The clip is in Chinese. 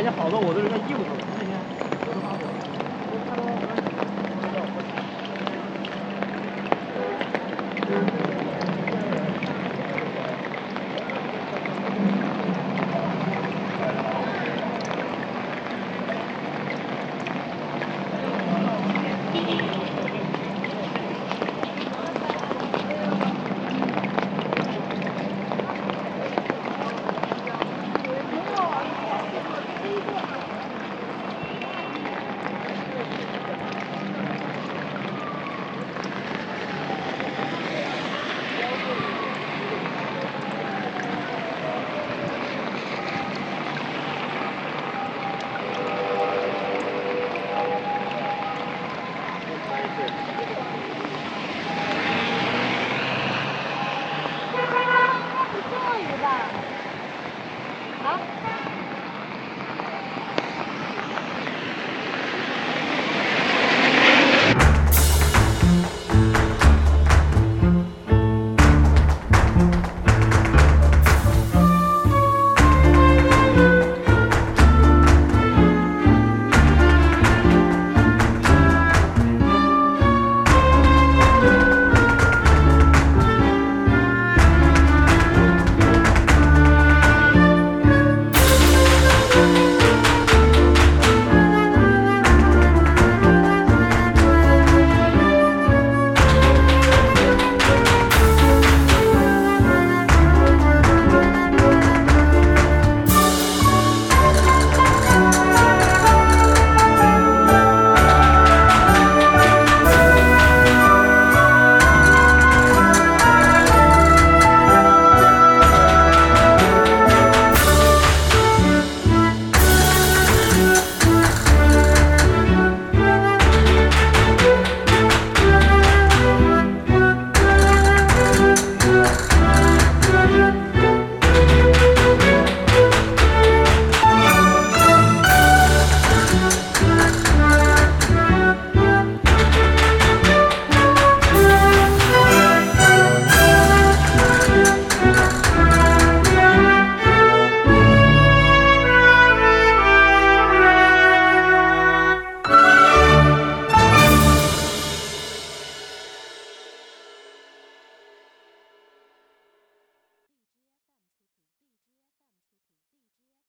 人家好到我这边，衣服都完了。你看，我都发不了，